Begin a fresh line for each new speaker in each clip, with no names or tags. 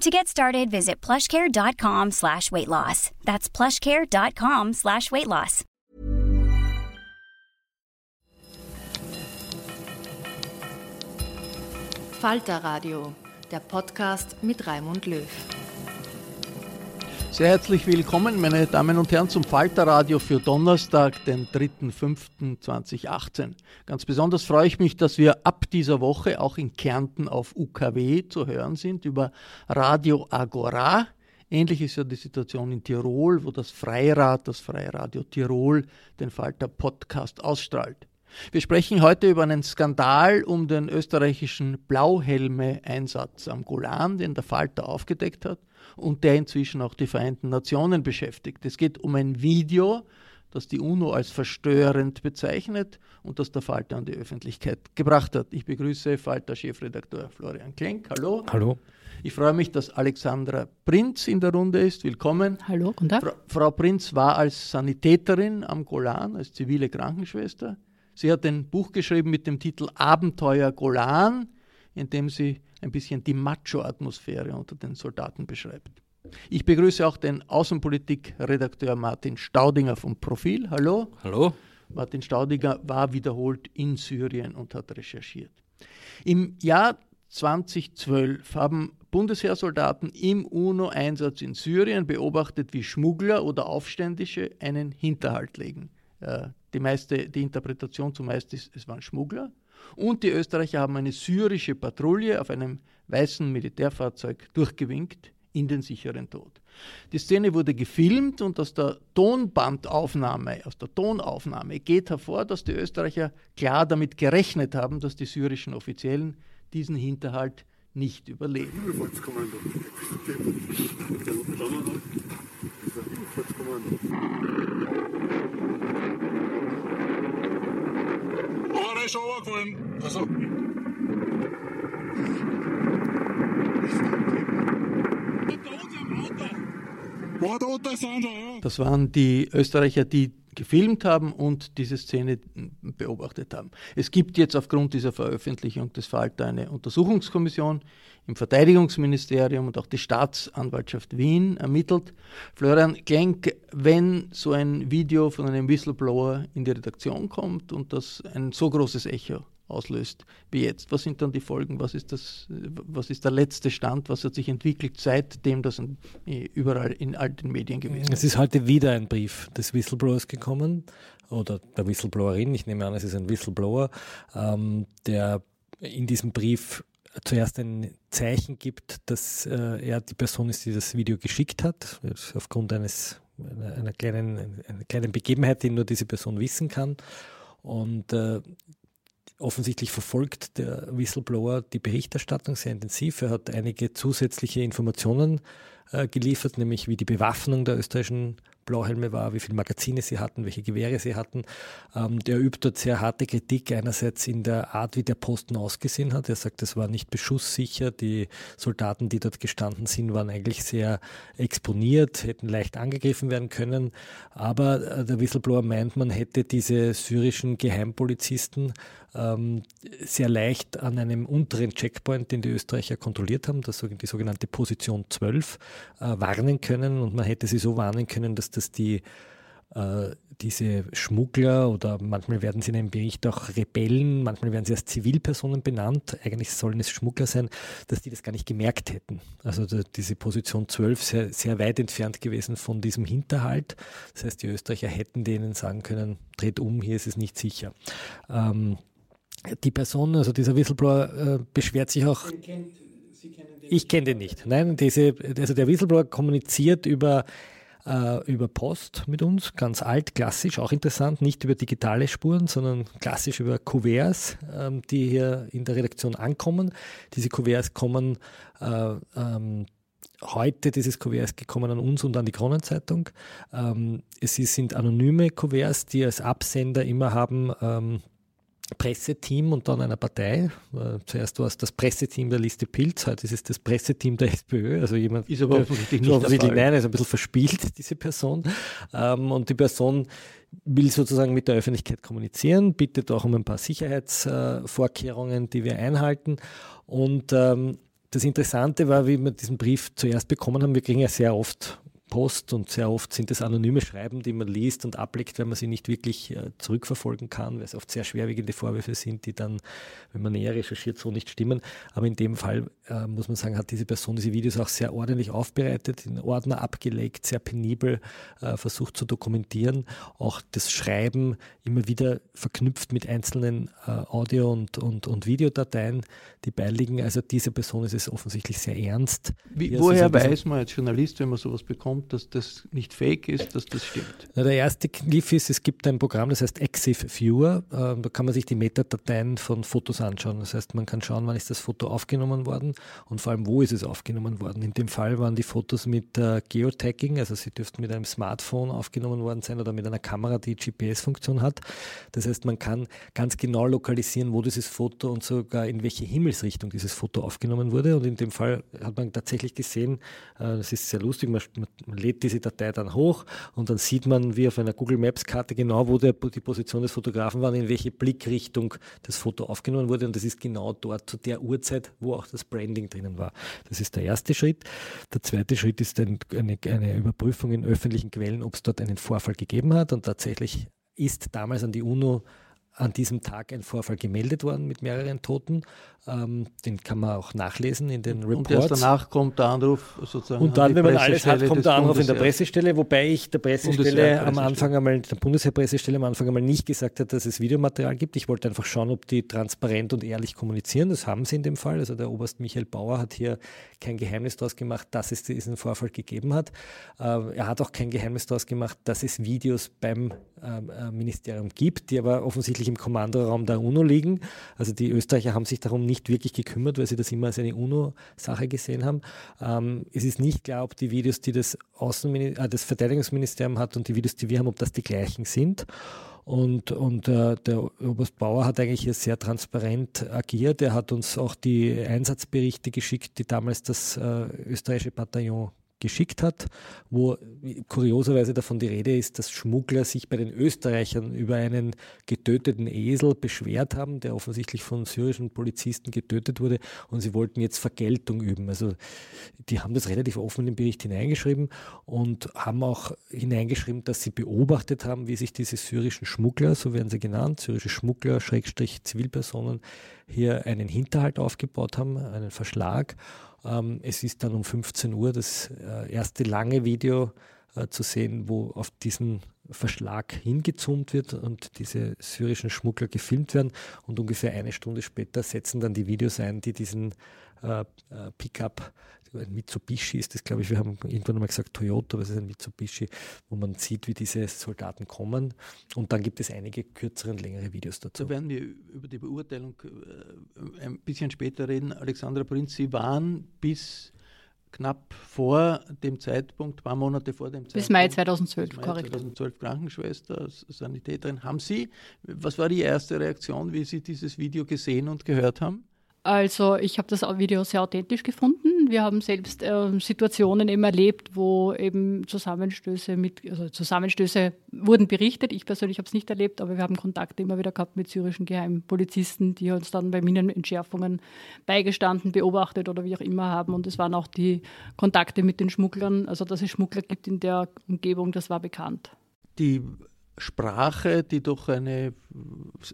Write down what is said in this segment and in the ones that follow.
To get started, visit plushcare.com slash weight loss. That's plushcare.com slash weight loss.
Falter Radio, der Podcast mit Raimund Löw.
Sehr herzlich willkommen, meine Damen und Herren, zum Falterradio für Donnerstag, den 3.5.2018. Ganz besonders freue ich mich, dass wir ab dieser Woche auch in Kärnten auf UKW zu hören sind über Radio Agora. Ähnlich ist ja die Situation in Tirol, wo das Freirad, das Freiradio Tirol, den Falter Podcast ausstrahlt. Wir sprechen heute über einen Skandal um den österreichischen Blauhelme-Einsatz am Golan, den der Falter aufgedeckt hat und der inzwischen auch die Vereinten Nationen beschäftigt. Es geht um ein Video, das die UNO als verstörend bezeichnet und das der Falter an die Öffentlichkeit gebracht hat. Ich begrüße Falter-Chefredakteur Florian Klenk. Hallo.
Hallo.
Ich freue mich, dass Alexandra Prinz in der Runde ist. Willkommen.
Hallo, guten Tag.
Fra Frau Prinz war als Sanitäterin am Golan, als zivile Krankenschwester. Sie hat ein Buch geschrieben mit dem Titel Abenteuer Golan, in dem sie ein bisschen die Macho-Atmosphäre unter den Soldaten beschreibt. Ich begrüße auch den Außenpolitik-Redakteur Martin Staudinger vom Profil. Hallo.
Hallo.
Martin Staudinger war wiederholt in Syrien und hat recherchiert. Im Jahr 2012 haben Bundesheersoldaten im UNO-Einsatz in Syrien beobachtet, wie Schmuggler oder Aufständische einen Hinterhalt legen. Äh, die, meiste, die Interpretation zumeist ist, es waren Schmuggler. Und die Österreicher haben eine syrische Patrouille auf einem weißen Militärfahrzeug durchgewinkt in den sicheren Tod. Die Szene wurde gefilmt und aus der Tonbandaufnahme, aus der Tonaufnahme geht hervor, dass die Österreicher klar damit gerechnet haben, dass die syrischen Offiziellen diesen Hinterhalt nicht überleben.
er ist runtergefallen. Also.
Das waren die Österreicher, die gefilmt haben und diese Szene beobachtet haben. Es gibt jetzt aufgrund dieser Veröffentlichung des Falter eine Untersuchungskommission im Verteidigungsministerium und auch die Staatsanwaltschaft Wien ermittelt. Florian Klenk, wenn so ein Video von einem Whistleblower in die Redaktion kommt und das ein so großes Echo auslöst wie jetzt. Was sind dann die Folgen? Was ist, das, was ist der letzte Stand? Was hat sich entwickelt, seitdem das überall in all den Medien gewesen ist?
Es ist heute wieder ein Brief des Whistleblowers gekommen oder der Whistleblowerin. Ich nehme an, es ist ein Whistleblower, ähm, der in diesem Brief zuerst ein Zeichen gibt, dass äh, er die Person ist, die das Video geschickt hat, aufgrund eines, einer, einer, kleinen, einer kleinen Begebenheit, die nur diese Person wissen kann. Und äh, offensichtlich verfolgt der Whistleblower die Berichterstattung sehr intensiv. Er hat einige zusätzliche Informationen äh, geliefert, nämlich wie die Bewaffnung der österreichischen Blauhelme war, wie viele Magazine sie hatten, welche Gewehre sie hatten. Ähm, der übt dort sehr harte Kritik, einerseits in der Art, wie der Posten ausgesehen hat. Er sagt, es war nicht beschusssicher. Die Soldaten, die dort gestanden sind, waren eigentlich sehr exponiert, hätten leicht angegriffen werden können. Aber äh, der Whistleblower meint, man hätte diese syrischen Geheimpolizisten ähm, sehr leicht an einem unteren Checkpoint, den die Österreicher kontrolliert haben, das, die sogenannte Position 12, äh, warnen können. Und man hätte sie so warnen können, dass das die äh, diese Schmuggler oder manchmal werden sie in einem Bericht auch Rebellen, manchmal werden sie als Zivilpersonen benannt, eigentlich sollen es Schmuggler sein, dass die das gar nicht gemerkt hätten. Also diese Position 12 sehr, sehr weit entfernt gewesen von diesem Hinterhalt. Das heißt, die Österreicher hätten denen sagen können, dreht um, hier ist es nicht sicher. Ähm, die Person, also dieser Whistleblower, äh, beschwert sich auch. Ich kenne den nicht. Nein, diese, also der Whistleblower kommuniziert über, äh, über Post mit uns, ganz alt, klassisch, auch interessant, nicht über digitale Spuren, sondern klassisch über Kuverts, äh, die hier in der Redaktion ankommen. Diese Kuverts kommen äh, ähm, heute dieses Kuverts gekommen an uns und an die Kronenzeitung. Ähm, es sind anonyme Kuverts, die als Absender immer haben ähm, Presseteam und dann einer Partei. Äh, zuerst war es das Presseteam der Liste Pilz, heute ist es das Presseteam der SPÖ. Also jemand
ist aber offensichtlich nicht offensichtlich,
nein, ist ein bisschen verspielt, diese Person. Ähm, und die Person will sozusagen mit der Öffentlichkeit kommunizieren, bittet auch um ein paar Sicherheitsvorkehrungen, die wir einhalten. Und ähm, das Interessante war, wie wir diesen Brief zuerst bekommen haben, wir kriegen ja sehr oft Post und sehr oft sind es anonyme Schreiben, die man liest und ablegt, wenn man sie nicht wirklich äh, zurückverfolgen kann, weil es oft sehr schwerwiegende Vorwürfe sind, die dann, wenn man näher recherchiert, so nicht stimmen. Aber in dem Fall äh, muss man sagen, hat diese Person diese Videos auch sehr ordentlich aufbereitet, in Ordner abgelegt, sehr penibel äh, versucht zu dokumentieren, auch das Schreiben immer wieder verknüpft mit einzelnen äh, Audio- und, und, und Videodateien, die beiliegen. Also diese Person ist es offensichtlich sehr ernst.
Wie, woher weiß man als Journalist, wenn man sowas bekommt, kommt, dass das nicht fake ist, dass das stimmt?
Na, der erste Kniff ist, es gibt ein Programm, das heißt Exif Viewer. Äh, da kann man sich die Metadateien von Fotos anschauen. Das heißt, man kann schauen, wann ist das Foto aufgenommen worden und vor allem, wo ist es aufgenommen worden. In dem Fall waren die Fotos mit äh, Geotagging, also sie dürften mit einem Smartphone aufgenommen worden sein oder mit einer Kamera, die GPS-Funktion hat. Das heißt, man kann ganz genau lokalisieren, wo dieses Foto und sogar in welche Himmelsrichtung dieses Foto aufgenommen wurde. Und in dem Fall hat man tatsächlich gesehen, äh, das ist sehr lustig, man, man lädt diese Datei dann hoch und dann sieht man wie auf einer Google Maps Karte genau, wo der, die Position des Fotografen war, in welche Blickrichtung das Foto aufgenommen wurde und das ist genau dort zu der Uhrzeit, wo auch das Branding drinnen war. Das ist der erste Schritt. Der zweite Schritt ist ein, eine, eine Überprüfung in öffentlichen Quellen, ob es dort einen Vorfall gegeben hat und tatsächlich ist damals an die UNO an diesem Tag ein Vorfall gemeldet worden mit mehreren Toten. Ähm, den kann man auch nachlesen in den Reports. Und erst
danach kommt der Anruf sozusagen.
Und dann, wenn man alles hat, kommt der Anruf in der Pressestelle, wobei ich der Pressestelle am Anfang einmal, der Bundesheerpressestelle am Anfang einmal nicht gesagt hat, dass es Videomaterial gibt. Ich wollte einfach schauen, ob die transparent und ehrlich kommunizieren. Das haben sie in dem Fall. Also der Oberst Michael Bauer hat hier kein Geheimnis daraus gemacht, dass es diesen Vorfall gegeben hat. Äh, er hat auch kein Geheimnis daraus gemacht, dass es Videos beim Ministerium gibt, die aber offensichtlich im Kommandoraum der UNO liegen. Also die Österreicher haben sich darum nicht wirklich gekümmert, weil sie das immer als eine UNO-Sache gesehen haben. Ähm, es ist nicht klar, ob die Videos, die das, äh, das Verteidigungsministerium hat und die Videos, die wir haben, ob das die gleichen sind. Und, und äh, der Oberst Bauer hat eigentlich hier sehr transparent agiert. Er hat uns auch die Einsatzberichte geschickt, die damals das äh, österreichische Bataillon geschickt hat, wo kurioserweise davon die Rede ist, dass Schmuggler sich bei den Österreichern über einen getöteten Esel beschwert haben, der offensichtlich von syrischen Polizisten getötet wurde und sie wollten jetzt Vergeltung üben. Also die haben das relativ offen in den Bericht hineingeschrieben und haben auch hineingeschrieben, dass sie beobachtet haben, wie sich diese syrischen Schmuggler, so werden sie genannt, syrische Schmuggler, Schrägstrich Zivilpersonen, hier einen Hinterhalt aufgebaut haben, einen Verschlag ähm, es ist dann um 15 Uhr das äh, erste lange Video äh, zu sehen, wo auf diesen Verschlag hingezoomt wird und diese syrischen Schmuggler gefilmt werden. Und ungefähr eine Stunde später setzen dann die Videos ein, die diesen äh, äh Pickup ein Mitsubishi ist das, glaube ich, wir haben irgendwann einmal gesagt Toyota, aber es ist ein Mitsubishi, wo man sieht, wie diese Soldaten kommen. Und dann gibt es einige kürzere und längere Videos dazu.
Da werden wir über die Beurteilung äh, ein bisschen später reden. Alexandra Prinz, Sie waren bis knapp vor dem Zeitpunkt, ein paar Monate vor dem Zeitpunkt.
Bis Mai 2012,
bis Mai
korrekt.
2012 Krankenschwester, Sanitäterin. Haben Sie, was war die erste Reaktion, wie Sie dieses Video gesehen und gehört haben?
Also ich habe das Video sehr authentisch gefunden. Wir haben selbst äh, Situationen eben erlebt, wo eben Zusammenstöße mit, also Zusammenstöße wurden berichtet. Ich persönlich habe es nicht erlebt, aber wir haben Kontakte immer wieder gehabt mit syrischen Geheimpolizisten, die uns dann bei Minenentschärfungen beigestanden, beobachtet oder wie auch immer haben. Und es waren auch die Kontakte mit den Schmugglern. Also dass es Schmuggler gibt in der Umgebung, das war bekannt.
Die Sprache, die doch eine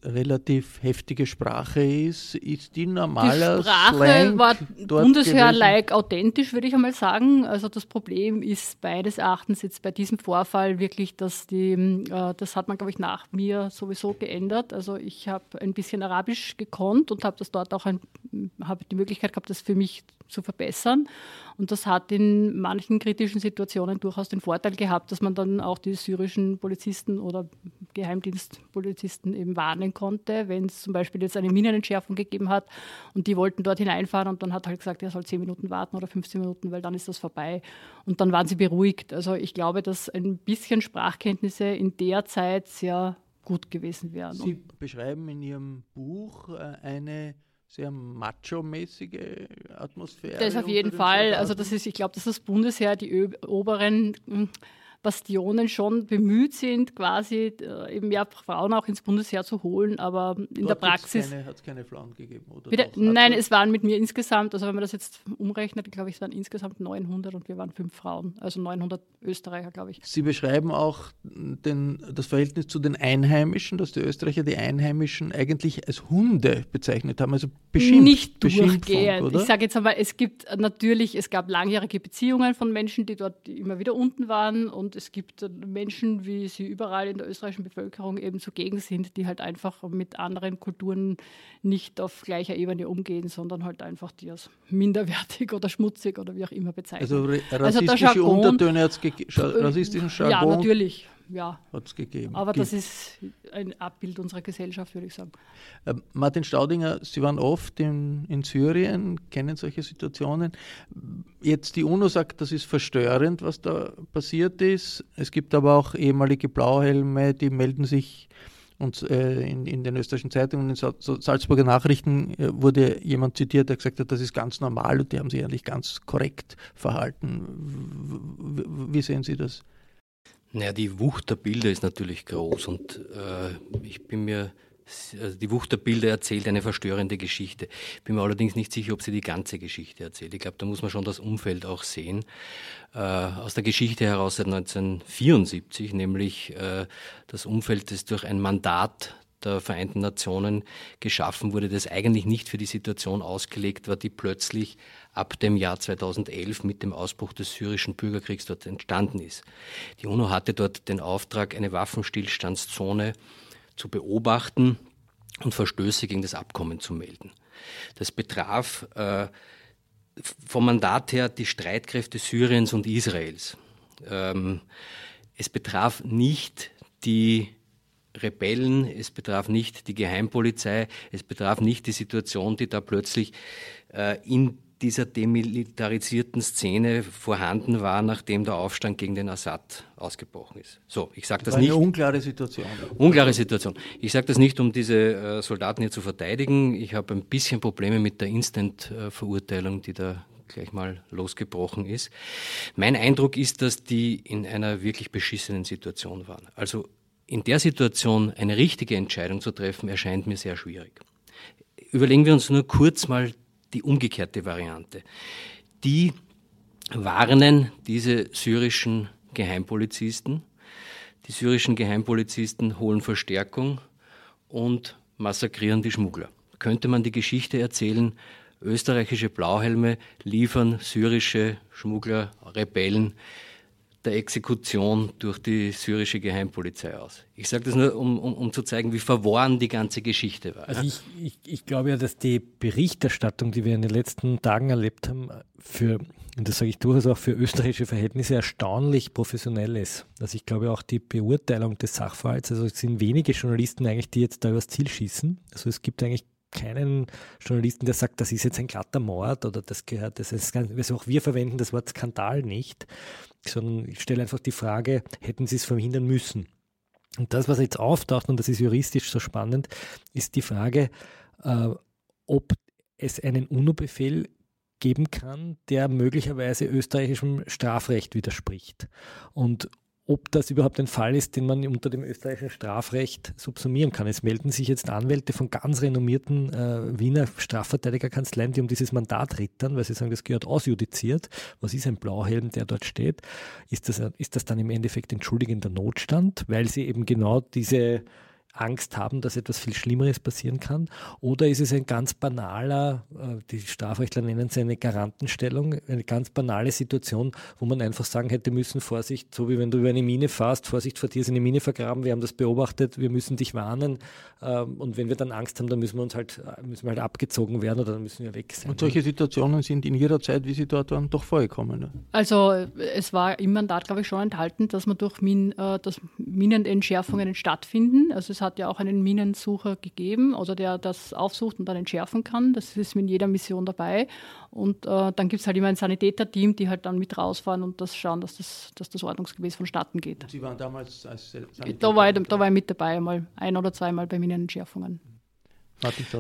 relativ heftige Sprache ist, ist die normaler
Die Sprache
Slang
war Bundesheer-like authentisch, würde ich einmal sagen. Also das Problem ist beides Erachtens jetzt bei diesem Vorfall wirklich, dass die, äh, das hat man, glaube ich, nach mir sowieso geändert. Also ich habe ein bisschen Arabisch gekonnt und habe das dort auch ein, habe die Möglichkeit gehabt, das für mich zu verbessern. Und das hat in manchen kritischen Situationen durchaus den Vorteil gehabt, dass man dann auch die syrischen Polizisten oder Geheimdienstpolizisten eben warnen konnte, wenn es zum Beispiel jetzt eine Minenentschärfung gegeben hat und die wollten dort hineinfahren und dann hat halt gesagt, er soll 10 Minuten warten oder 15 Minuten, weil dann ist das vorbei. Und dann waren sie beruhigt. Also ich glaube, dass ein bisschen Sprachkenntnisse in der Zeit sehr gut gewesen wären.
Sie beschreiben in Ihrem Buch äh, eine sehr macho-mäßige Atmosphäre.
Das auf jeden
den
Fall. Also das ist, ich glaube, dass das Bundesheer die oberen mh, Bastionen schon bemüht sind, quasi äh, eben mehr Frauen auch ins Bundesheer zu holen, aber in der
Dort hat's
Praxis.
Keine, hat's keine Frauen gegeben, oder? Hat's
Nein,
es-
es waren mit mir insgesamt, also wenn man das jetzt umrechnet, glaube ich, es waren insgesamt 900 und wir waren fünf Frauen, also 900 Österreicher, glaube ich.
Sie beschreiben auch den, das Verhältnis zu den Einheimischen, dass die Österreicher die Einheimischen eigentlich als Hunde bezeichnet haben, also beschimpft.
Nicht durchgehend. Ich sage jetzt einmal, es gibt natürlich, es gab langjährige Beziehungen von Menschen, die dort immer wieder unten waren und es gibt äh, Menschen, wie sie überall in der österreichischen Bevölkerung eben zugegen sind, die halt einfach mit anderen Kulturen nicht auf gleicher Ebene umgehen, sondern halt einfach die als minderwertig oder schmutzig oder wie auch immer bezeichnen.
also
Also
rassistische
Jargon-
Untertöne hat es gegeben, rassistischen
ja,
Jargon
natürlich. Ja,
hat es gegeben.
aber
Gibt-
das ist ein Abbild unserer Gesellschaft, würde ich sagen.
Äh, Martin Staudinger, Sie waren oft in, in Syrien, kennen solche Situationen. Jetzt die UNO sagt, das ist verstörend, was da passiert ist. Es gibt aber auch ehemalige Blauhelme, die melden sich und äh, in, in den österreichischen Zeitungen, in Salzburger Nachrichten äh, wurde jemand zitiert, der gesagt hat, das ist ganz normal und die haben sich eigentlich ganz korrekt verhalten. W- Wie sehen Sie das?
Naja, die Wucht der Bilder ist natürlich groß und äh, ich bin mir, also die Wucht der Bilder erzählt eine verstörende Geschichte. Bin mir allerdings nicht sicher, ob sie die ganze Geschichte erzählt. Ich glaube, da muss man schon das Umfeld auch sehen. Äh, aus der Geschichte heraus seit 1974, nämlich äh, das Umfeld, das durch ein Mandat der Vereinten Nationen geschaffen wurde, das eigentlich nicht für die Situation ausgelegt war, die plötzlich ab dem Jahr 2011 mit dem Ausbruch des syrischen Bürgerkriegs dort entstanden ist. Die UNO hatte dort den Auftrag, eine Waffenstillstandszone zu beobachten und Verstöße gegen das Abkommen zu melden. Das betraf äh, vom Mandat her die Streitkräfte Syriens und Israels. Ähm, es betraf nicht die Rebellen, es betraf nicht die Geheimpolizei, es betraf nicht die Situation, die da plötzlich äh, in dieser demilitarisierten Szene vorhanden war, nachdem der Aufstand gegen den Assad ausgebrochen ist. So, ich sage das
War
nicht.
eine unklare Situation.
Unklare Situation. Ich sage das nicht, um diese äh, Soldaten hier zu verteidigen. Ich habe ein bisschen Probleme mit der Instant-Verurteilung, die da gleich mal losgebrochen ist. Mein Eindruck ist, dass die in einer wirklich beschissenen Situation waren. Also in der Situation eine richtige Entscheidung zu treffen, erscheint mir sehr schwierig. Überlegen wir uns nur kurz mal die umgekehrte Variante. Die warnen diese syrischen Geheimpolizisten, die syrischen Geheimpolizisten holen Verstärkung und massakrieren die Schmuggler. Könnte man die Geschichte erzählen, österreichische Blauhelme liefern syrische Schmuggler, Rebellen der Exekution durch die syrische Geheimpolizei aus. Ich sage das nur, um, um, um zu zeigen, wie verworren die ganze Geschichte war.
Also ich, ich, ich glaube ja, dass die Berichterstattung, die wir in den letzten Tagen erlebt haben, für, und das sage ich durchaus auch für österreichische Verhältnisse, erstaunlich professionell ist. Also ich glaube auch die Beurteilung des Sachverhalts, also es sind wenige Journalisten eigentlich, die jetzt da übers Ziel schießen. Also es gibt eigentlich keinen Journalisten, der sagt, das ist jetzt ein glatter Mord oder das gehört, das ist also auch wir verwenden das Wort Skandal nicht, sondern ich stelle einfach die Frage, hätten sie es verhindern müssen? Und das, was jetzt auftaucht, und das ist juristisch so spannend, ist die Frage, äh, ob es einen UNO-Befehl geben kann, der möglicherweise österreichischem Strafrecht widerspricht. Und ob das überhaupt ein Fall ist, den man unter dem österreichischen Strafrecht subsumieren kann. Es melden sich jetzt Anwälte von ganz renommierten äh, Wiener Strafverteidigerkanzleien, die um dieses Mandat rittern, weil sie sagen, das gehört ausjudiziert. Was ist ein Blauhelm, der dort steht? Ist das, ist das dann im Endeffekt entschuldigender Notstand, weil sie eben genau diese Angst haben, dass etwas viel Schlimmeres passieren kann? Oder ist es ein ganz banaler, äh, die Strafrechtler nennen es eine Garantenstellung, eine ganz banale Situation, wo man einfach sagen hätte müssen, Vorsicht, so wie wenn du über eine Mine fährst, Vorsicht, vor dir ist eine Mine vergraben, wir haben das beobachtet, wir müssen dich warnen. Ähm, und wenn wir dann Angst haben, dann müssen wir uns halt, müssen wir halt abgezogen werden oder dann müssen wir weg sein.
Und solche Situationen sind in Ihrer Zeit, wie Sie dort waren, doch vorgekommen? Ne?
Also es war im Mandat, glaube ich, schon enthalten, dass man durch Min, äh, dass Minenentschärfungen stattfinden. Also es hat ja auch einen Minensucher gegeben, also der das aufsucht und dann entschärfen kann. Das ist in jeder Mission dabei. Und äh, dann gibt es halt immer ein Sanitäterteam, die halt dann mit rausfahren und das schauen, dass das, dass das ordnungsgemäß vonstatten geht.
Sie waren damals als
Sanitäter? Da war, ich, da war ich mit dabei, mal ein oder zweimal bei Minenentschärfungen.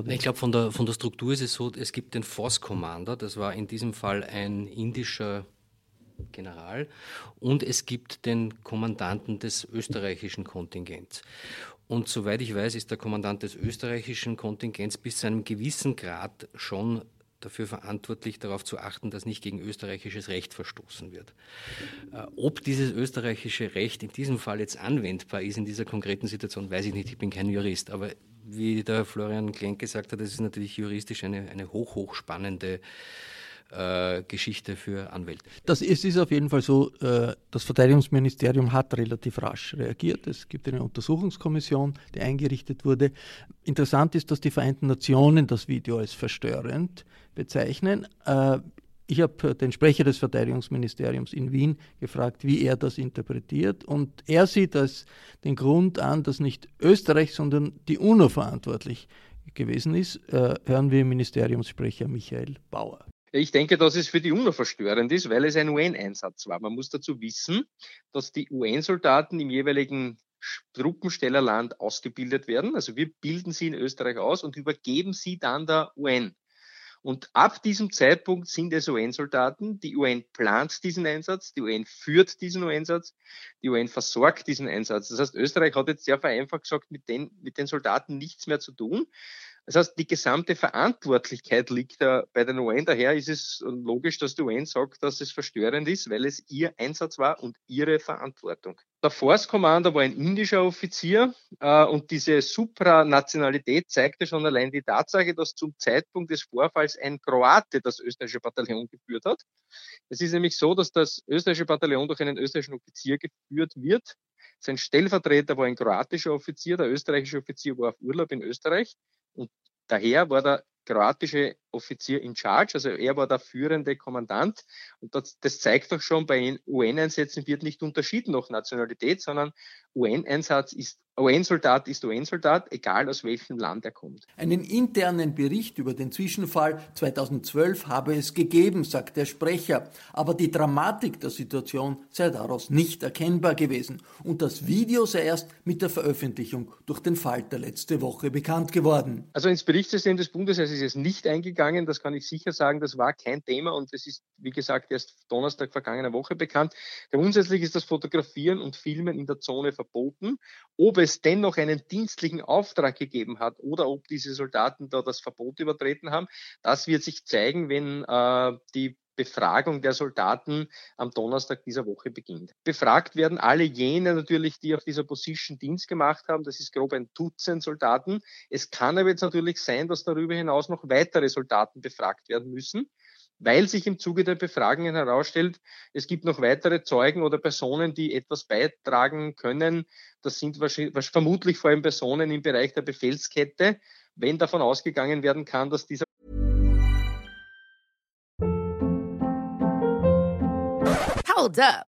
Ich glaube, von der, von der Struktur ist es so, es gibt den Force Commander, das war in diesem Fall ein indischer General, und es gibt den Kommandanten des österreichischen Kontingents. Und soweit ich weiß, ist der Kommandant des österreichischen Kontingents bis zu einem gewissen Grad schon dafür verantwortlich, darauf zu achten, dass nicht gegen österreichisches Recht verstoßen wird. Äh, ob dieses österreichische Recht in diesem Fall jetzt anwendbar ist, in dieser konkreten Situation, weiß ich nicht. Ich bin kein Jurist. Aber wie der Florian Klenk gesagt hat, das ist natürlich juristisch eine, eine hoch, hoch spannende äh, Geschichte für Anwälte.
Das ist, ist auf jeden Fall so, äh, das Verteidigungsministerium hat relativ rasch reagiert. Es gibt eine Untersuchungskommission, die eingerichtet wurde. Interessant ist, dass die Vereinten Nationen das Video als verstörend bezeichnen. Äh, ich habe den Sprecher des Verteidigungsministeriums in Wien gefragt, wie er das interpretiert. Und er sieht als den Grund an, dass nicht Österreich, sondern die UNO verantwortlich gewesen ist. hören wir Ministeriumssprecher Michael Bauer.
Ich denke, dass es für die UNO verstörend ist, weil es ein UN-Einsatz war. Man muss dazu wissen, dass die UN-Soldaten im jeweiligen Truppenstellerland ausgebildet werden. Also wir bilden sie in Österreich aus und übergeben sie dann der UN. Und ab diesem Zeitpunkt sind es UN-Soldaten. Die UN plant diesen Einsatz, die UN führt diesen UN-Einsatz, die UN versorgt diesen Einsatz. Das heißt, Österreich hat jetzt sehr vereinfacht gesagt, mit den, mit den Soldaten nichts mehr zu tun. Das heißt, die gesamte Verantwortlichkeit liegt da bei den UN. Daher ist es logisch, dass die UN sagt, dass es verstörend ist, weil es ihr Einsatz war und ihre Verantwortung. Der Force Commander war ein indischer Offizier äh, und diese Supranationalität zeigte schon allein die Tatsache, dass zum Zeitpunkt des Vorfalls ein Kroate das österreichische Bataillon geführt hat. Es ist nämlich so, dass das österreichische Bataillon durch einen österreichischen Offizier geführt wird. Sein Stellvertreter war ein kroatischer Offizier, der österreichische Offizier war auf Urlaub in Österreich und daher war der kroatische Offizier in Charge, also er war der führende Kommandant. Und das, das zeigt doch schon, bei UN-Einsätzen wird nicht unterschieden nach Nationalität, sondern UN-Einsatz ist UN-Soldat ist UN-Soldat, egal aus welchem Land er kommt.
Einen internen Bericht über den Zwischenfall 2012 habe es gegeben, sagt der Sprecher, aber die Dramatik der Situation sei daraus nicht erkennbar gewesen und das Video sei erst mit der Veröffentlichung durch den Falter letzte Woche bekannt geworden.
Also ins Berichtssystem des Bundes ist es nicht eingegangen, das kann ich sicher sagen, das war kein Thema und es ist, wie gesagt, erst Donnerstag vergangener Woche bekannt. Grundsätzlich ist das Fotografieren und Filmen in der Zone verboten. Ob es dennoch einen dienstlichen Auftrag gegeben hat oder ob diese Soldaten da das Verbot übertreten haben, das wird sich zeigen, wenn äh, die Befragung der Soldaten am Donnerstag dieser Woche beginnt. Befragt werden alle jene natürlich, die auf dieser Position Dienst gemacht haben. Das ist grob ein Dutzend Soldaten. Es kann aber jetzt natürlich sein, dass darüber hinaus noch weitere Soldaten befragt werden müssen weil sich im Zuge der Befragungen herausstellt, es gibt noch weitere Zeugen oder Personen, die etwas beitragen können. Das sind vermutlich vor allem Personen im Bereich der Befehlskette, wenn davon ausgegangen werden kann, dass dieser
Hold up.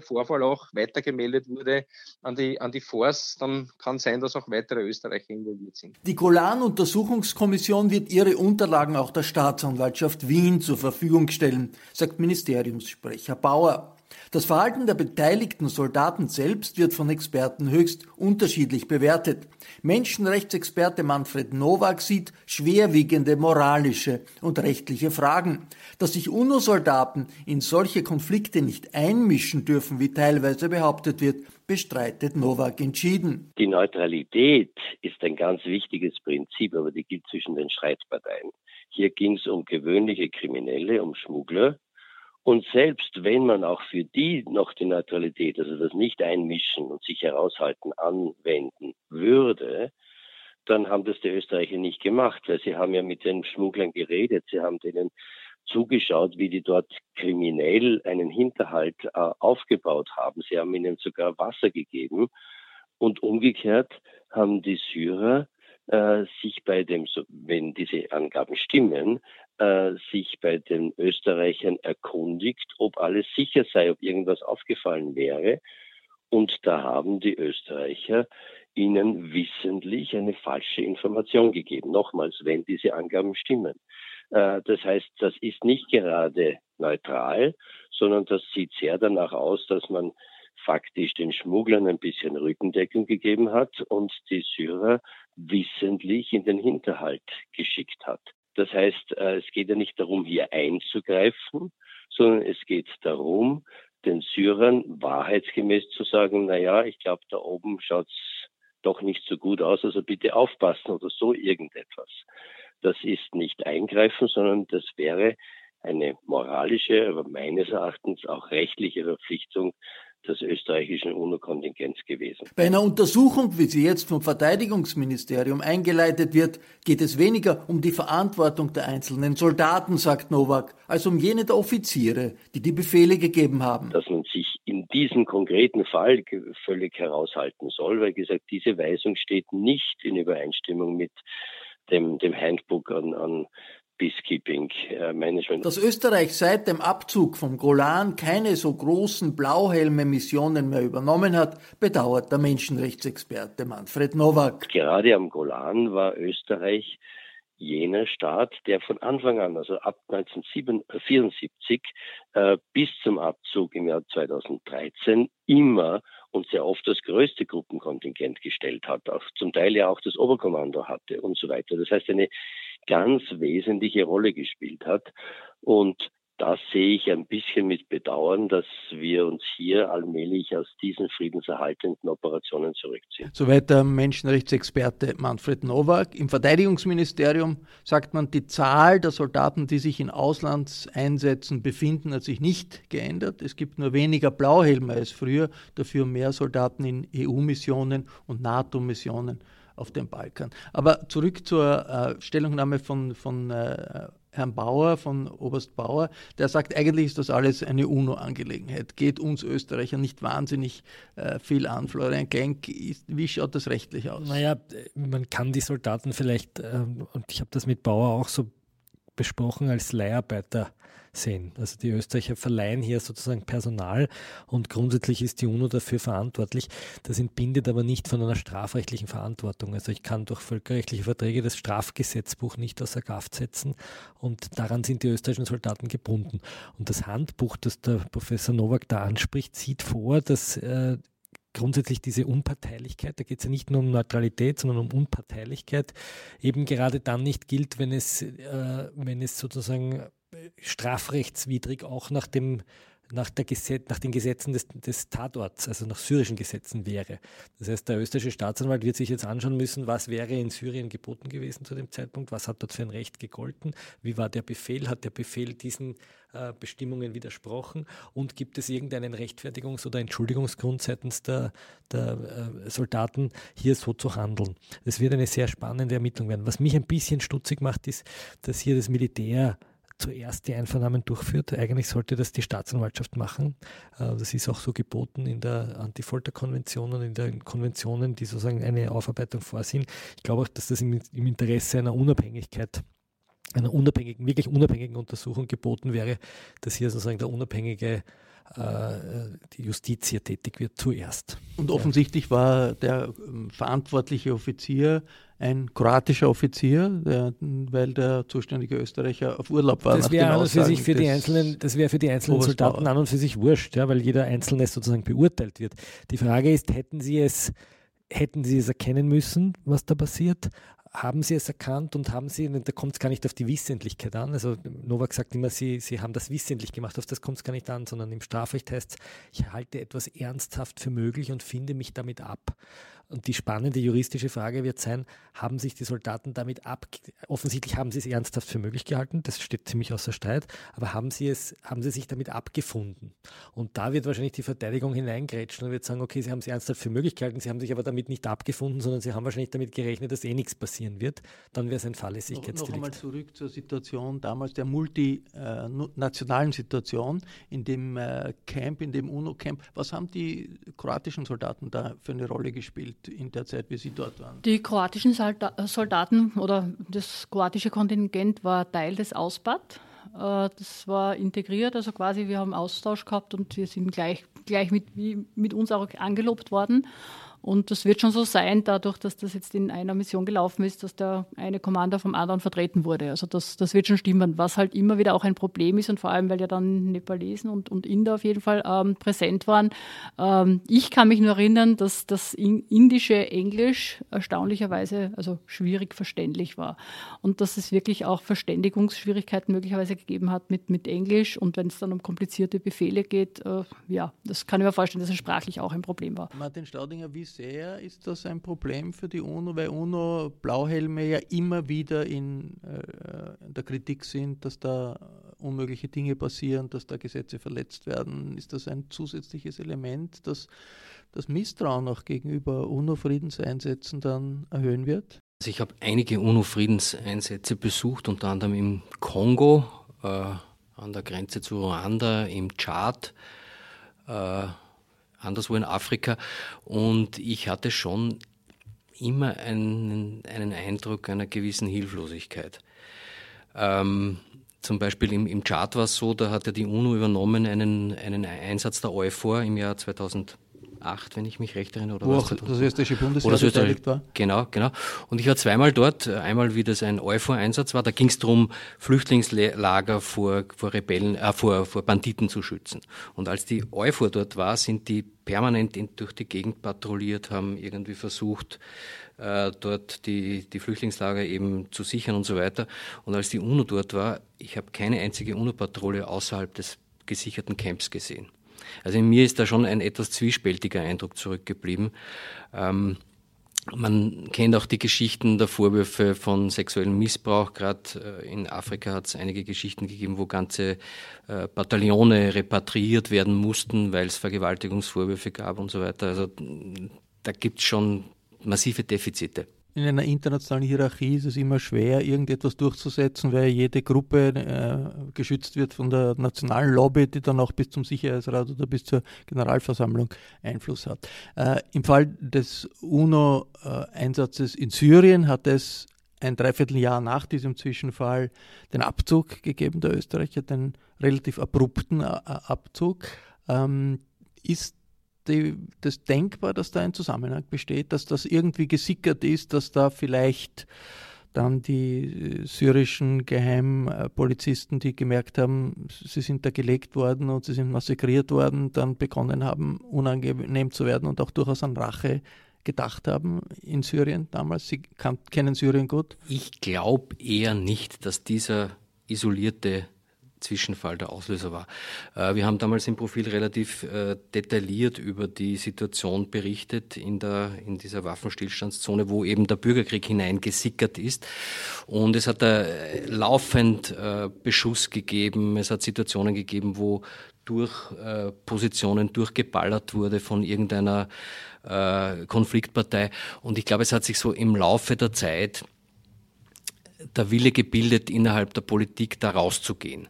Vorfall auch weitergemeldet wurde an die, an die Force, dann kann sein, dass auch weitere Österreicher involviert sind.
Die Golan-Untersuchungskommission wird ihre Unterlagen auch der Staatsanwaltschaft Wien zur Verfügung stellen, sagt Ministeriumssprecher Bauer. Das Verhalten der beteiligten Soldaten selbst wird von Experten höchst unterschiedlich bewertet. Menschenrechtsexperte Manfred Nowak sieht schwerwiegende moralische und rechtliche Fragen. Dass sich UNO-Soldaten in solche Konflikte nicht einmischen dürfen, wie teilweise behauptet wird, bestreitet Nowak entschieden.
Die Neutralität ist ein ganz wichtiges Prinzip, aber die gilt zwischen den Streitparteien. Hier ging es um gewöhnliche Kriminelle, um Schmuggler, und selbst wenn man auch für die noch die Neutralität, also das Nicht-Einmischen und sich heraushalten, anwenden würde, dann haben das die Österreicher nicht gemacht, weil sie haben ja mit den Schmugglern geredet, sie haben denen zugeschaut, wie die dort kriminell einen Hinterhalt äh, aufgebaut haben. Sie haben ihnen sogar Wasser gegeben. Und umgekehrt haben die Syrer äh, sich bei dem, wenn diese Angaben stimmen, äh, sich bei den Österreichern erkundigt, ob alles sicher sei, ob irgendwas aufgefallen wäre. Und da haben die Österreicher ihnen wissentlich eine falsche Information gegeben. Nochmals, wenn diese Angaben stimmen. Äh, das heißt, das ist nicht gerade neutral, sondern das sieht sehr danach aus, dass man faktisch den Schmugglern ein bisschen Rückendeckung gegeben hat und die Syrer wissentlich in den Hinterhalt geschickt hat. Das heißt, äh, es geht ja nicht darum, hier einzugreifen, sondern es geht darum, den Syrern wahrheitsgemäß zu sagen, na ja, ich glaube, da oben schaut's doch nicht so gut aus, also bitte aufpassen oder so irgendetwas. Das ist nicht eingreifen, sondern das wäre eine moralische, aber meines Erachtens auch rechtliche Verpflichtung des österreichischen UNO-Kontingents gewesen.
Bei einer Untersuchung, wie sie jetzt vom Verteidigungsministerium eingeleitet wird, geht es weniger um die Verantwortung der einzelnen Soldaten, sagt Nowak, als um jene der Offiziere, die die Befehle gegeben haben.
Dass man sich in diesem konkreten Fall völlig heraushalten soll, weil gesagt, diese Weisung steht nicht in Übereinstimmung mit dem, dem Handbook an, an Peacekeeping äh.
Dass Österreich seit dem Abzug vom Golan keine so großen Blauhelme-Missionen mehr übernommen hat, bedauert der Menschenrechtsexperte Manfred Nowak.
Gerade am Golan war Österreich jener Staat, der von Anfang an, also ab 1974 äh, bis zum Abzug im Jahr 2013 immer und sehr oft das größte Gruppenkontingent gestellt hat, auch zum Teil ja auch das Oberkommando hatte und so weiter. Das heißt, eine ganz wesentliche Rolle gespielt hat. Und das sehe ich ein bisschen mit Bedauern, dass wir uns hier allmählich aus diesen friedenserhaltenden Operationen zurückziehen.
Soweit der Menschenrechtsexperte Manfred Nowak. Im Verteidigungsministerium sagt man, die Zahl der Soldaten, die sich in Auslandseinsätzen befinden, hat sich nicht geändert. Es gibt nur weniger Blauhelme als früher, dafür mehr Soldaten in EU-Missionen und NATO-Missionen auf dem Balkan. Aber zurück zur äh, Stellungnahme von, von äh, Herrn Bauer, von Oberst Bauer, der sagt, eigentlich ist das alles eine UNO-Angelegenheit, geht uns Österreicher nicht wahnsinnig äh, viel an. Florian Klenk, wie schaut das rechtlich aus?
Naja, man kann die Soldaten vielleicht, ähm, und ich habe das mit Bauer auch so besprochen, als Leiharbeiter sehen. Also die Österreicher verleihen hier sozusagen Personal und grundsätzlich ist die UNO dafür verantwortlich. Das entbindet aber nicht von einer strafrechtlichen Verantwortung. Also ich kann durch völkerrechtliche Verträge das Strafgesetzbuch nicht außer Kraft setzen und daran sind die österreichischen Soldaten gebunden. Und das Handbuch, das der Professor Nowak da anspricht, sieht vor, dass äh, grundsätzlich diese Unparteilichkeit, da geht es ja nicht nur um Neutralität, sondern um Unparteilichkeit, eben gerade dann nicht gilt, wenn es, äh, wenn es sozusagen strafrechtswidrig auch nach dem nach, Gesetz, nach, den Gesetzen des, des, Tatorts, also nach syrischen Gesetzen wäre. Das heißt, der österreichische Staatsanwalt wird sich jetzt anschauen müssen, was wäre in Syrien geboten gewesen zu dem Zeitpunkt, was hat dort für ein Recht gegolten, wie war der Befehl, hat der Befehl diesen äh, Bestimmungen widersprochen und gibt es irgendeinen Rechtfertigungs- oder Entschuldigungsgrund seitens der, der äh, Soldaten, hier so zu handeln. Das wird eine sehr spannende Ermittlung werden. Was mich ein bisschen stutzig macht, ist, dass hier das Militär zuerst die Einvernahmen durchführt. Eigentlich sollte das die Staatsanwaltschaft machen. Äh, das ist auch so geboten in der Antifolterkonvention und in den Konventionen, die sozusagen eine Aufarbeitung vorsehen. Ich glaube auch, dass das im, Interesse einer Unabhängigkeit einer unabhängigen, wirklich unabhängigen Untersuchung geboten wäre, dass hier sozusagen der unabhängige die Justiz hier tätig wird zuerst.
Und offensichtlich war der ähm, verantwortliche Offizier ein kroatischer Offizier, der, weil der zuständige Österreicher auf Urlaub war.
Das wäre für sich für die einzelnen, das wäre für die einzelnen Soldaten an und für sich wurscht, ja, weil jeder Einzelne sozusagen beurteilt wird. Die Frage ist, hätten Sie es hätten sie es erkennen müssen, was da passiert? Haben Sie es erkannt und haben Sie, da kommt es gar nicht auf die Wissentlichkeit an, also Novak sagt immer, Sie, Sie haben das wissentlich gemacht, auf das kommt es gar nicht an, sondern im Strafrecht heißt es, ich halte etwas ernsthaft für möglich und finde mich damit ab. Und die spannende juristische Frage wird sein, haben sich die Soldaten damit ab, offensichtlich haben sie es ernsthaft für möglich gehalten, das steht ziemlich außer Streit, aber haben sie es, haben sie sich damit abgefunden? Und da wird wahrscheinlich die Verteidigung hineingrätschen und wird sagen, okay, sie haben es ernsthaft für möglich gehalten, sie haben sich aber damit nicht abgefunden, sondern sie haben wahrscheinlich damit gerechnet, dass eh nichts passieren wird. Dann wäre es ein Fahrlässigkeitsdelikt.
Noch, noch einmal zurück zur Situation damals, der multinationalen äh, Situation in dem äh, Camp, in dem UNO-Camp. Was haben die kroatischen Soldaten da für eine Rolle gespielt? in der Zeit, wie Sie dort waren?
Die kroatischen Soldaten oder das kroatische Kontingent war Teil des Ausbad. Äh, das war integriert, also quasi wir haben Austausch gehabt und wir sind gleich, gleich mit, mit uns auch angelobt worden. Und das wird schon so sein, dadurch, dass das jetzt in einer Mission gelaufen ist, dass der eine Commander vom anderen vertreten wurde. Also das, das wird schon stimmen, was halt immer wieder auch ein Problem ist und vor allem, weil ja dann Nepalesen und, und Inder auf jeden Fall ähm, präsent waren. Ähm, ich kann mich nur erinnern, dass das indische Englisch erstaunlicherweise also schwierig verständlich war und dass es wirklich auch Verständigungsschwierigkeiten möglicherweise gegeben hat mit, mit Englisch und wenn es dann um komplizierte Befehle geht, äh, ja, das kann ich mir vorstellen, dass es sprachlich auch ein Problem war.
Martin Staudinger, wie sehr ist das ein Problem für die UNO, weil UNO-Blauhelme ja immer wieder in, äh, der Kritik sind, dass da unmögliche Dinge passieren, dass da Gesetze verletzt werden. Ist das ein zusätzliches Element, das das Misstrauen auch gegenüber UNO-Friedenseinsätzen dann erhöhen wird?
Also ich habe einige UNO-Friedenseinsätze besucht, unter anderem im Kongo, äh, an der Grenze zu Ruanda, im Tschad. Äh, anderswo in Afrika. Und ich hatte schon immer einen, einen Eindruck einer gewissen Hilflosigkeit. Ähm, zum Beispiel im, im Chart war es so, da hat ja die UNO übernommen einen, einen Einsatz der EUFOR im Jahr 2000. 2008, wenn ich mich recht erinnere. Oder
Wo auch das österreichische Bundesheer
beteiligt war. Genau, genau. Und ich war zweimal dort, einmal wie das ein EUFOR-Einsatz war, da ging es darum, Flüchtlingslager vor, vor Rebellen, äh, vor, vor Banditen zu schützen. Und als die EUFOR dort war, sind die permanent in, durch die Gegend patrouilliert, haben irgendwie versucht, äh, dort die, die Flüchtlingslager eben zu sichern und so weiter. Und als die UNO dort war, ich habe keine einzige UNO-Patrouille außerhalb des gesicherten Camps gesehen. Also in mir ist da schon ein etwas zwiespältiger Eindruck zurückgeblieben. Ähm, man kennt auch die Geschichten der Vorwürfe von sexuellem Missbrauch. Gerade äh, in Afrika hat es einige Geschichten gegeben, wo ganze äh, Bataillone repatriiert werden mussten, weil es Vergewaltigungsvorwürfe gab und so weiter. Also da gibt es schon massive Defizite
in einer internationalen Hierarchie ist es immer schwer, irgendetwas durchzusetzen, weil jede Gruppe äh, geschützt wird von der nationalen Lobby, die dann auch bis zum Sicherheitsrat oder bis zur Generalversammlung Einfluss hat. Äh, Im Fall des UNO-Einsatzes in Syrien hat es ein Dreivierteljahr nach diesem Zwischenfall den Abzug gegeben, der Österreicher, den relativ abrupten Abzug. Ähm, ist die, das denkbar, dass da ein Zusammenhang besteht, dass das irgendwie gesickert ist, dass da vielleicht dann die syrischen Geheimpolizisten, die gemerkt haben, sie sind da gelegt worden und sie sind massakriert worden, dann begonnen haben, unangenehm zu werden und auch durchaus an Rache gedacht haben in Syrien damals. Sie kann, kennen Syrien gut.
Ich glaube eher nicht, dass dieser isolierte Zwischenfall der Auslöser war. Äh, wir haben damals im Profil relativ äh, detailliert über die Situation berichtet in, der, in dieser Waffenstillstandszone, wo eben der Bürgerkrieg hineingesickert ist. Und es hat da äh, laufend Beschuss gegeben, es hat Situationen gegeben, wo durch Positionen durchgeballert wurde von irgendeiner Konfliktpartei. Und ich glaube, es hat sich so im Laufe der Zeit der Wille gebildet, innerhalb der Politik da rauszugehen.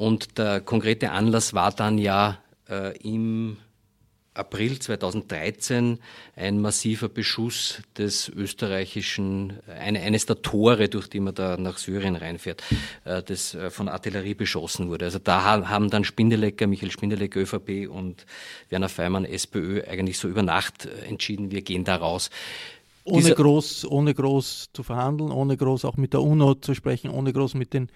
Und der konkrete Anlass war dann ja äh, im April 2013 ein massiver Beschuss des österreichischen, eine, eines der Tore, durch die man da nach Syrien reinfährt, äh, das äh, von Artillerie beschossen wurde. Also da haben dann Spindelecker, Michael Spindelecker, ÖVP und Werner Feimann, SPÖ, eigentlich so über Nacht äh, entschieden, wir gehen da raus.
Ohne groß, ohne groß zu verhandeln, ohne groß auch mit der UNO zu sprechen, ohne groß mit den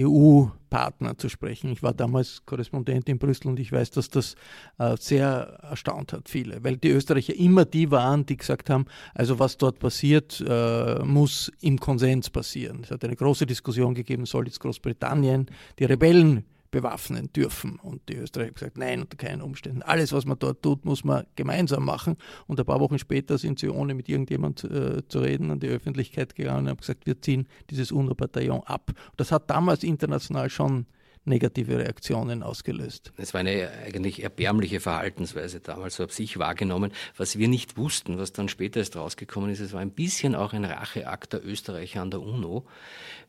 EU-Partnern zu sprechen. Ich war damals Korrespondent in Brüssel und ich weiß, dass das äh, sehr erstaunt hat, viele, weil die Österreicher immer die waren, die gesagt haben, also was dort passiert, äh, muss im Konsens passieren. Es hat eine große Diskussion gegeben, soll jetzt Großbritannien die Rebellen bewaffnen dürfen. Und die Österreicher haben gesagt, nein, unter keinen Umständen. Alles, was man dort tut, muss man gemeinsam machen. Und ein paar Wochen später sind sie, ohne mit irgendjemand äh, zu reden, an die Öffentlichkeit gegangen und haben gesagt, wir ziehen dieses UNO-Bataillon ab. Das hat damals international schon negative Reaktionen ausgelöst.
Es war eine eigentlich erbärmliche Verhaltensweise damals, so habe ich wahrgenommen. Was wir nicht wussten, was dann später erst rausgekommen ist, es war ein bisschen auch ein Racheakt der Österreicher an der UNO,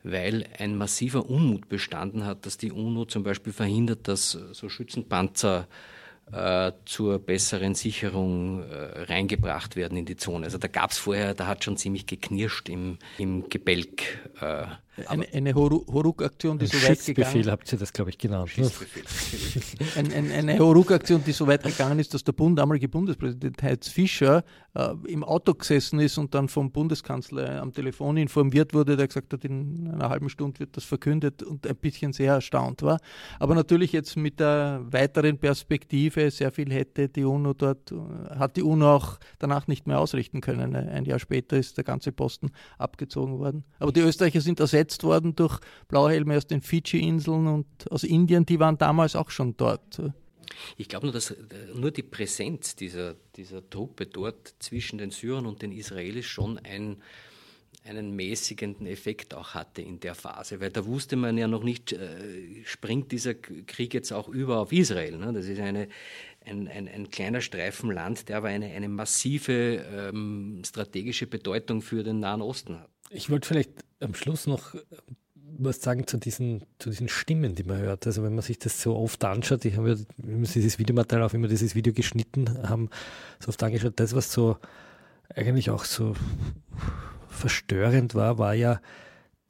weil ein massiver Unmut bestanden hat, dass die UNO zum Beispiel verhindert, dass so Schützenpanzer äh, zur besseren Sicherung äh, reingebracht werden in die Zone. Also da gab es vorher, da hat schon ziemlich geknirscht im, im Gebälk. Äh,
eine, eine Horuk-Aktion, die so weit gegangen
ist. habt ihr das, glaube ich, genannt.
Ein, ein, eine Horuk-Aktion, die so weit gegangen ist, dass der Bund, damalige Bundespräsident Heinz Fischer äh, im Auto gesessen ist und dann vom Bundeskanzler am Telefon informiert wurde, der gesagt hat, in einer halben Stunde wird das verkündet und ein bisschen sehr erstaunt war. Aber natürlich jetzt mit der weiteren Perspektive, sehr viel hätte die UNO dort, hat die UNO auch danach nicht mehr ausrichten können. Ein Jahr später ist der ganze Posten abgezogen worden. Aber die Österreicher sind ersetzt ersetzt worden durch Blauhelme aus den Fidschi-Inseln und aus Indien, die waren damals auch schon dort.
Ich glaube nur, dass äh, nur die Präsenz dieser, dieser Truppe dort zwischen den Syrern und den Israelis schon ein, einen mäßigenden Effekt auch hatte in der Phase, weil da wusste man ja noch nicht, äh, springt dieser Krieg jetzt auch über auf Israel. Ne? Das ist eine, ein, ein, ein, kleiner Streifen Land, der aber eine, eine massive ähm, strategische Bedeutung für den Nahen Osten hat.
Ich wollte vielleicht am Schluss noch äh, was sagen zu diesen, zu diesen Stimmen, die man hört. Also wenn man sich das so oft anschaut, ich habe ja, wenn wir dieses Videomaterial auch immer dieses Video geschnitten haben, so oft angeschaut, das, was so eigentlich auch so verstörend war, war ja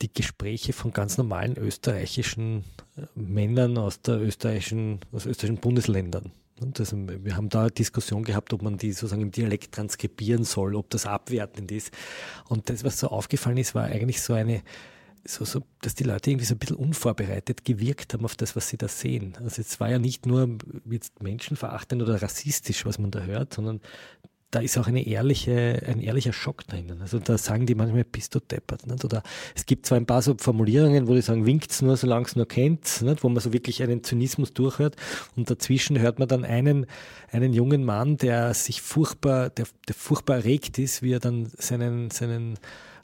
die Gespräche von ganz normalen österreichischen äh, Männern aus der österreichischen, aus österreichischen Bundesländern. Das, wir haben da eine Diskussion gehabt, ob man die sozusagen im Dialekt transkribieren soll, ob das abwertend ist. Und das, was so aufgefallen ist, war eigentlich so eine, so, so, dass die Leute irgendwie so ein bisschen unvorbereitet gewirkt haben auf das, was sie da sehen. Also es war ja nicht nur jetzt menschenverachtend oder rassistisch, was man da hört, sondern da ist auch eine ehrliche, ein ehrlicher Schock drinnen. Also da sagen die manchmal, bist du deppert. Nicht? Oder es gibt zwar ein paar so Formulierungen, wo die sagen, winkt's nur, solange es nur kennt, nicht? wo man so wirklich einen Zynismus durchhört. Und dazwischen hört man dann einen, einen jungen Mann, der sich furchtbar, der, der furchtbar erregt ist, wie er dann seinen, seinen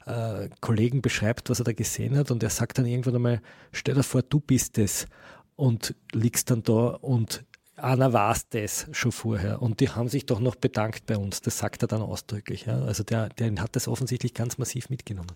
äh, Kollegen beschreibt, was er da gesehen hat. Und er sagt dann irgendwann einmal, stell dir vor, du bist es und liegst dann da und Anna war es das schon vorher und die haben sich doch noch bedankt bei uns. Das sagt er dann ausdrücklich. Ja. Also der, der hat das offensichtlich ganz massiv mitgenommen.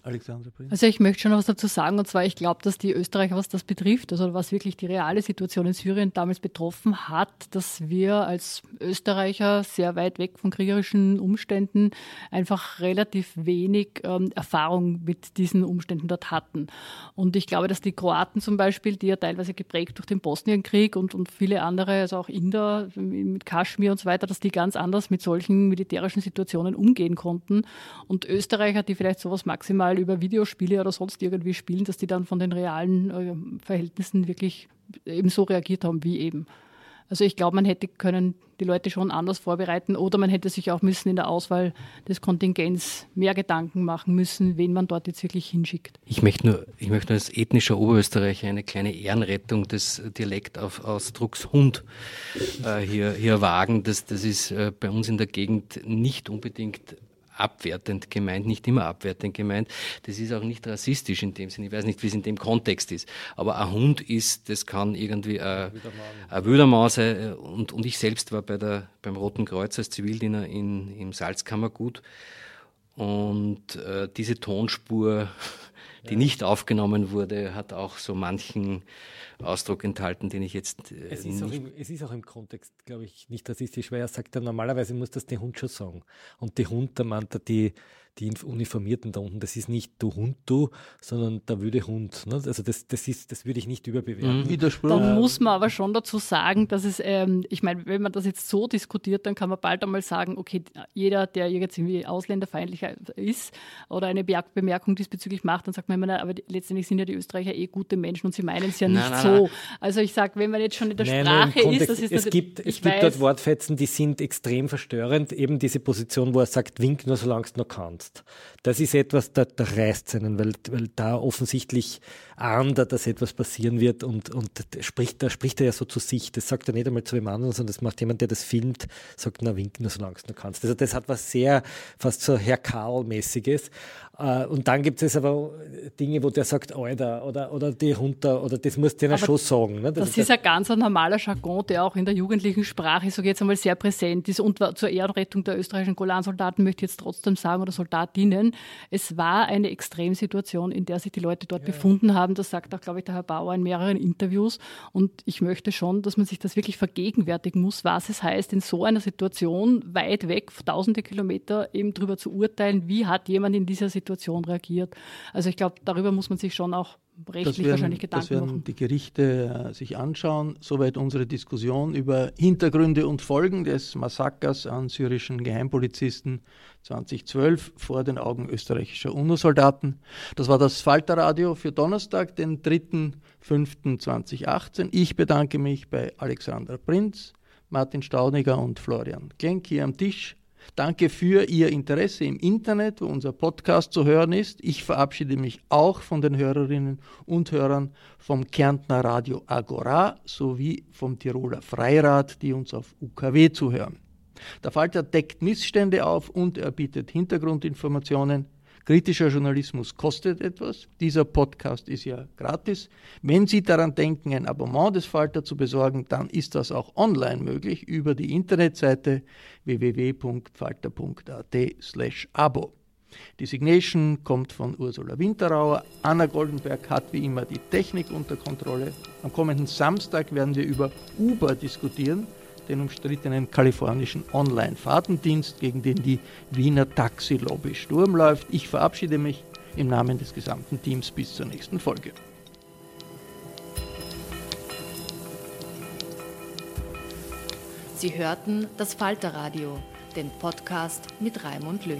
Also ich möchte schon was dazu sagen und zwar, ich glaube, dass die Österreicher, was das betrifft, also was wirklich die reale Situation in Syrien damals betroffen hat, dass wir als Österreicher sehr weit weg von kriegerischen Umständen einfach relativ wenig ähm, Erfahrung mit diesen Umständen dort hatten. Und ich glaube, dass die Kroaten zum Beispiel, die ja teilweise geprägt durch den Bosnienkrieg und, und viele andere, also auch Inder mit Kaschmir und so weiter, dass die ganz anders mit solchen militärischen Situationen umgehen konnten. Und Österreicher, die vielleicht sowas maximal über Videospiele oder sonst irgendwie spielen, dass die dann von den realen äh, Verhältnissen wirklich eben so reagiert haben wie eben. Also ich glaube, man hätte können die Leute schon anders vorbereiten oder man hätte sich auch müssen in der Auswahl des Kontingents mehr Gedanken machen müssen, wen man dort jetzt wirklich hinschickt.
Ich möchte nur, ich möchte als ethnischer Oberösterreicher eine kleine Ehrenrettung des Dialektausdrucks Hund äh, hier, hier wagen. Das, das ist äh, bei uns in der Gegend nicht unbedingt abwertend gemeint, nicht immer abwertend gemeint. Das ist auch nicht rassistisch in dem Sinne. Ich weiß nicht, wie es in dem Kontext ist. Aber ein Hund ist, das kann irgendwie ein, Wüdermann sein. Und, und ich selbst war bei der, beim Roten Kreuz als Zivildiener in, im Salzkammergut. Und äh, diese Tonspur, die nicht aufgenommen wurde, hat auch so manchen Ausdruck enthalten, den ich jetzt. Äh,
es, ist im, es, ist auch im, Kontext, glaube ich, nicht rassistisch, weil er sagt ja, normalerweise muss das der Hund schon sagen. Und die Hund, da meint die, die Uniformierten da unten, das ist nicht du Hund, du, sondern der würde Hund. Ne? Also das, das, ist, das würde ich nicht überbewerten. Mhm.
Widerspruch. Dann muss man aber schon dazu sagen, dass es, ähm, ich meine, wenn man das jetzt so diskutiert, dann kann man bald einmal sagen, okay, jeder, der jetzt irgendwie ausländerfeindlich ist oder eine Bemerkung diesbezüglich macht, dann sagt man immer, aber letztendlich sind ja die Österreicher eh gute Menschen und sie meinen es ja nicht nein, nein, so. Nein. Also ich sage, wenn man jetzt schon in der nein, Sprache ist, das ist
es gibt, es gibt dort Wortfetzen, die sind extrem verstörend. Eben diese Position, wo er sagt, wink nur, solange du noch kannst Das ist etwas, da, da reißt einen, weil, weil da offensichtlich ahnt er, dass etwas passieren wird und, und spricht, da spricht er ja so zu sich. Das sagt er nicht einmal zu dem anderen, sondern das macht jemand, der das filmt, sagt, na, wink nur, solange du kannst. Also das hat was sehr, fast so Herr Karl-mäßiges. Äh, und dann gibt es aber Dinge, wo der sagt, Alter, oder, oder die runter, oder das muss der schon sagen.
Ne? Das, das, ist ein ganz normaler Jargon, der auch in der jugendlichen Sprache, so jetzt einmal, sehr präsent ist. Und zur Ehrenrettung der österreichischen Golansoldaten möchte ich jetzt trotzdem sagen, oder Soldatinnen, es war eine Extremsituation, in der sich die Leute dort ja. befunden haben. Das sagt auch, glaube ich, der Herr Bauer in mehreren Interviews. Und ich möchte schon, dass man sich das wirklich vergegenwärtigen muss, was es heißt, in so einer Situation weit weg, tausende Kilometer eben darüber zu urteilen, wie hat jemand in dieser Situation reagiert. Also ich glaube, darüber muss man sich schon auch rechtlich werden, wahrscheinlich Gedanken
machen. Das werden die Gerichte äh, sich anschauen. Soweit unsere Diskussion über Hintergründe und Folgen des Massakers an syrischen Geheimpolizisten 2012 vor den Augen österreichischer UNO-Soldaten. Das war das Falterradio für Donnerstag, den 3.5.2018. Ich bedanke mich bei Alexandra Prinz, Martin Stauniger und Florian Klenk hier am Tisch. Danke für Ihr Interesse im Internet, wo unser Podcast zu hören ist. Ich verabschiede mich auch von den Hörerinnen und Hörern vom Kärntner Radio Agora sowie vom Tiroler Freirad, die uns auf UKW zuhören. Der Falter deckt Missstände auf und er bietet Hintergrundinformationen. Kritischer Journalismus kostet etwas. Dieser Podcast ist ja gratis. Wenn Sie daran denken, ein Abonnement des Falter zu besorgen, dann ist das auch online möglich über die Internetseite www.falter.at/abo. Die Signation kommt von Ursula Winterauer. Anna Goldenberg hat wie immer die Technik unter Kontrolle. Am kommenden Samstag werden wir über Uber diskutieren den umstrittenen kalifornischen Online-Fahrtendienst, gegen den die Wiener Taxi-Lobby Sturm läuft. Ich verabschiede mich im Namen des gesamten Teams bis zur nächsten Folge.
Sie hörten das Falterradio, den Podcast mit Raimund Löw.